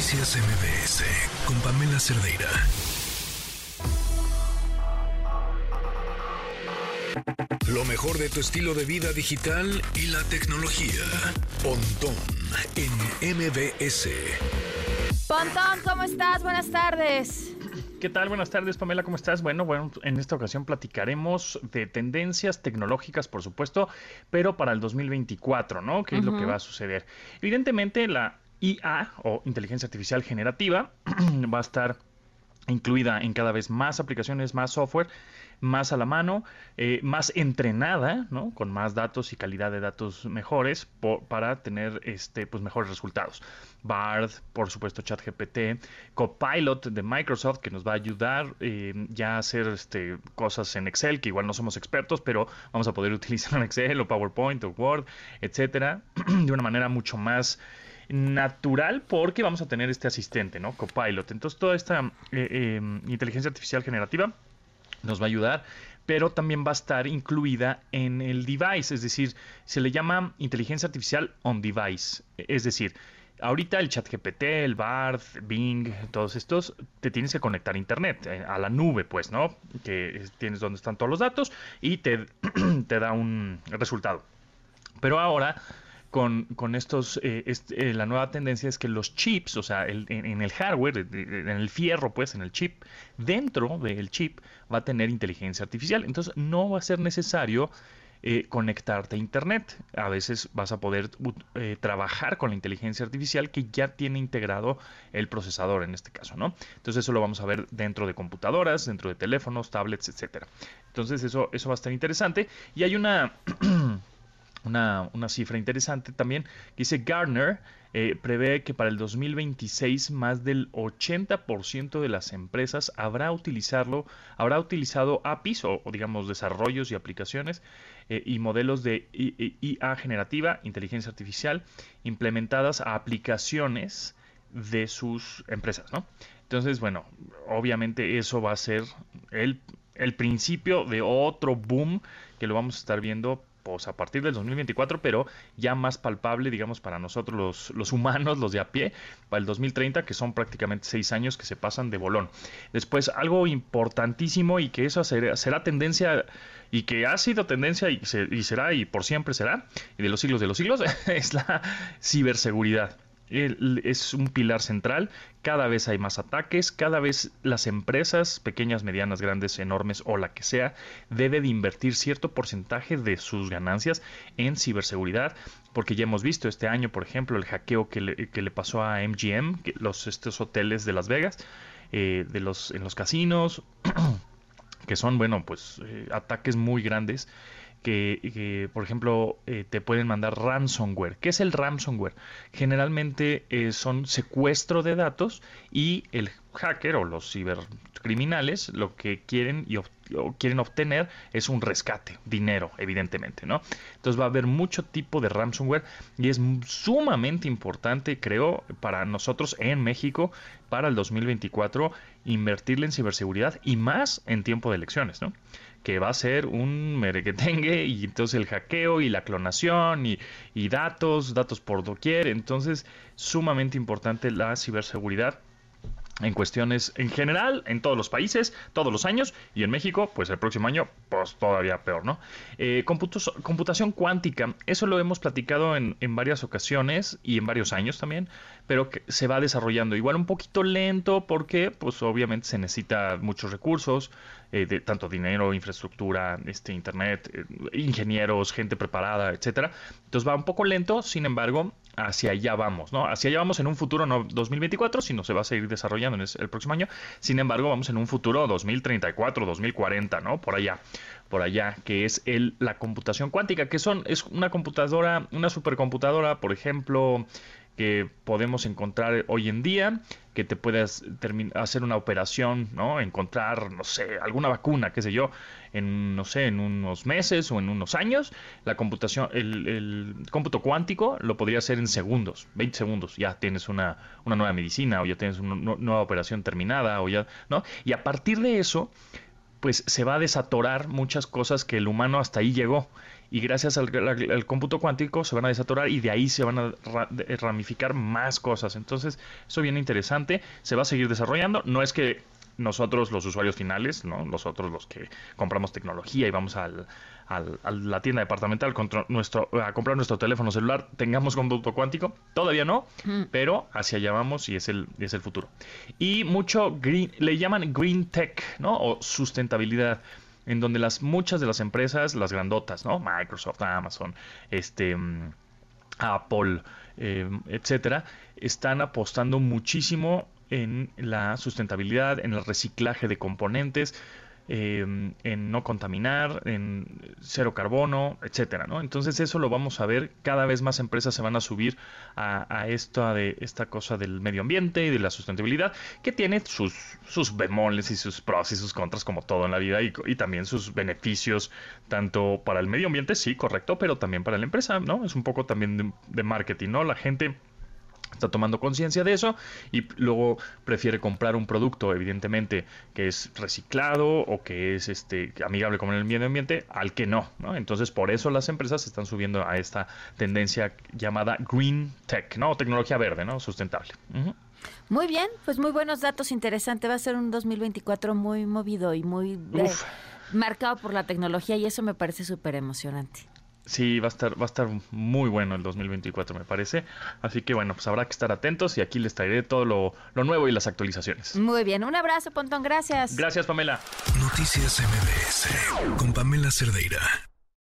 Noticias MBS con Pamela Cerdeira. Lo mejor de tu estilo de vida digital y la tecnología. Pontón en MBS. Pontón, ¿cómo estás? Buenas tardes. ¿Qué tal? Buenas tardes, Pamela, ¿cómo estás? Bueno, bueno, en esta ocasión platicaremos de tendencias tecnológicas, por supuesto, pero para el 2024, ¿no? ¿Qué es lo que va a suceder? Evidentemente, la IA o inteligencia artificial generativa va a estar incluida en cada vez más aplicaciones, más software, más a la mano, eh, más entrenada, ¿no? con más datos y calidad de datos mejores para tener este, pues, mejores resultados. Bard, por supuesto ChatGPT, Copilot de Microsoft que nos va a ayudar eh, ya a hacer este, cosas en Excel, que igual no somos expertos, pero vamos a poder utilizar en Excel o PowerPoint o Word, etcétera, de una manera mucho más natural porque vamos a tener este asistente, ¿no? Copilot. Entonces toda esta eh, em, inteligencia artificial generativa nos va a ayudar, pero también va a estar incluida en el device, es decir, se le llama inteligencia artificial on device, es decir, ahorita el chat GPT, el BARD, Bing, todos estos, te tienes que conectar a internet, eh, a la nube, pues, ¿no? Que tienes donde están todos los datos y te da un resultado. Pero ahora con, con estos, eh, eh, la nueva tendencia es que los chips, o sea, en, el hardware, en el fierro, pues, en el chip, dentro del chip va a tener inteligencia artificial. Entonces no va a ser necesario eh, conectarte a Internet. A veces vas a poder trabajar con la inteligencia artificial que ya tiene integrado el procesador en este caso, ¿no? Entonces eso lo vamos a ver dentro de computadoras, dentro de teléfonos, tablets, etcétera. Entonces eso, eso va a estar interesante. Y hay una una, cifra interesante también, dice Gartner eh, prevé que para el 2026 más del 80% de las empresas habrá utilizarlo, habrá utilizado APIs o, digamos desarrollos y aplicaciones eh, y modelos de IA generativa, inteligencia artificial, implementadas a aplicaciones de sus empresas, ¿no? Entonces, bueno, obviamente eso va a ser el, el principio de otro boom que lo vamos a estar viendo pues a partir del 2024, pero ya más palpable, digamos, para nosotros los, los, humanos, los de a pie, para el 2030, que son prácticamente seis años que se pasan de bolón. Después, algo importantísimo y que eso será, será tendencia y que ha sido tendencia y, y será y por siempre será, y de los siglos de los siglos, es la ciberseguridad es un pilar central. Cada vez hay más ataques, cada vez las empresas, pequeñas, medianas, grandes, enormes o la que sea, debe de invertir cierto porcentaje de sus ganancias en ciberseguridad, porque ya hemos visto este año, por ejemplo, el hackeo que le, pasó a MGM, los estos hoteles de Las Vegas, eh, de los en los casinos, que son bueno, pues eh, ataques muy grandes que, por ejemplo, eh, te pueden mandar ransomware. ¿Qué es el ransomware? Generalmente eh, son secuestro de datos y el hacker o los cibercriminales lo que quieren y quieren obtener es un rescate, dinero, evidentemente, ¿no? Entonces va a haber mucho tipo de ransomware y es sumamente importante, creo, para nosotros en México, para el 2024, invertirle en ciberseguridad y más en tiempo de elecciones, ¿no? Que va a ser un merequetengue y entonces el hackeo y la clonación y, y datos, datos por doquier. Entonces, sumamente importante la ciberseguridad en cuestiones en general, en todos los países, todos los años, y en México, pues el próximo año, pues todavía peor, ¿no? Eh, computación cuántica, eso lo hemos platicado en, en, varias ocasiones y en varios años también, pero que se va desarrollando igual un poquito lento porque, pues obviamente se necesita muchos recursos, eh, de tanto dinero, infraestructura, este, internet, eh, ingenieros, gente preparada, etcétera. Entonces va un poco lento, sin embargo, hacia allá vamos, ¿no? Hacia allá vamos en un futuro no 2024, sino se va a seguir desarrollando en el próximo año. Sin embargo, vamos en un futuro 2034, 2040, ¿no? Por allá, por allá, que es el, la computación cuántica, que son, es una computadora, una supercomputadora, por ejemplo, que podemos encontrar hoy en día, que te puedas hacer una operación, ¿no? Encontrar, no sé, alguna vacuna, qué sé yo, en, no sé, en unos meses o en unos años. La computación, el, cómputo cuántico lo podría hacer en segundos, 20 segundos. Ya tienes una, una nueva medicina o ya tienes una nueva operación terminada o ya, ¿no? Y a partir de eso, pues se va a desatorar muchas cosas que el humano hasta ahí llegó y gracias al, cómputo cuántico se van a desatorar y de ahí se van a ramificar más cosas. Entonces, eso viene interesante, se va a seguir desarrollando. No es que nosotros los usuarios finales, ¿no? nosotros los que compramos tecnología y vamos al, a la tienda departamental nuestro, a comprar nuestro teléfono celular, tengamos cómputo cuántico. Todavía no, pero hacia allá vamos y es el, es el futuro. Y mucho green, le llaman green tech, ¿no? O sustentabilidad en donde las muchas de las empresas, las grandotas, ¿no? Microsoft, Amazon, este mm, Apple, eh, etcétera, están apostando muchísimo en la sustentabilidad, en el reciclaje de componentes, Em, en no contaminar, en cero carbono, etcétera, ¿no? Entonces eso lo vamos a ver, cada vez más empresas se van a subir a, esta, de, esta cosa del medio ambiente y de la sustentabilidad, que tiene sus, sus bemoles y sus pros y sus contras como todo en la vida y, también sus beneficios, tanto para el medio ambiente, sí, correcto, pero también para la empresa, ¿no? Es un poco también de marketing, ¿no? La gente está tomando conciencia de eso y luego prefiere comprar un producto evidentemente que es reciclado o que es este amigable con el medio ambiente al que no, ¿no? entonces por eso las empresas están subiendo a esta tendencia llamada green tech no tecnología verde no sustentable Muy bien, pues muy buenos datos, interesante. Va a ser un 2024 muy movido y muy eh, marcado por la tecnología y eso me parece súper emocionante. Sí, va a estar, va a estar muy bueno el 2024, me parece. Así que bueno, pues habrá que estar atentos y aquí les traeré todo lo, lo nuevo y las actualizaciones. Muy bien, un abrazo, Pontón, gracias. Gracias, Pamela. Noticias MBS con Pamela Cerdeira.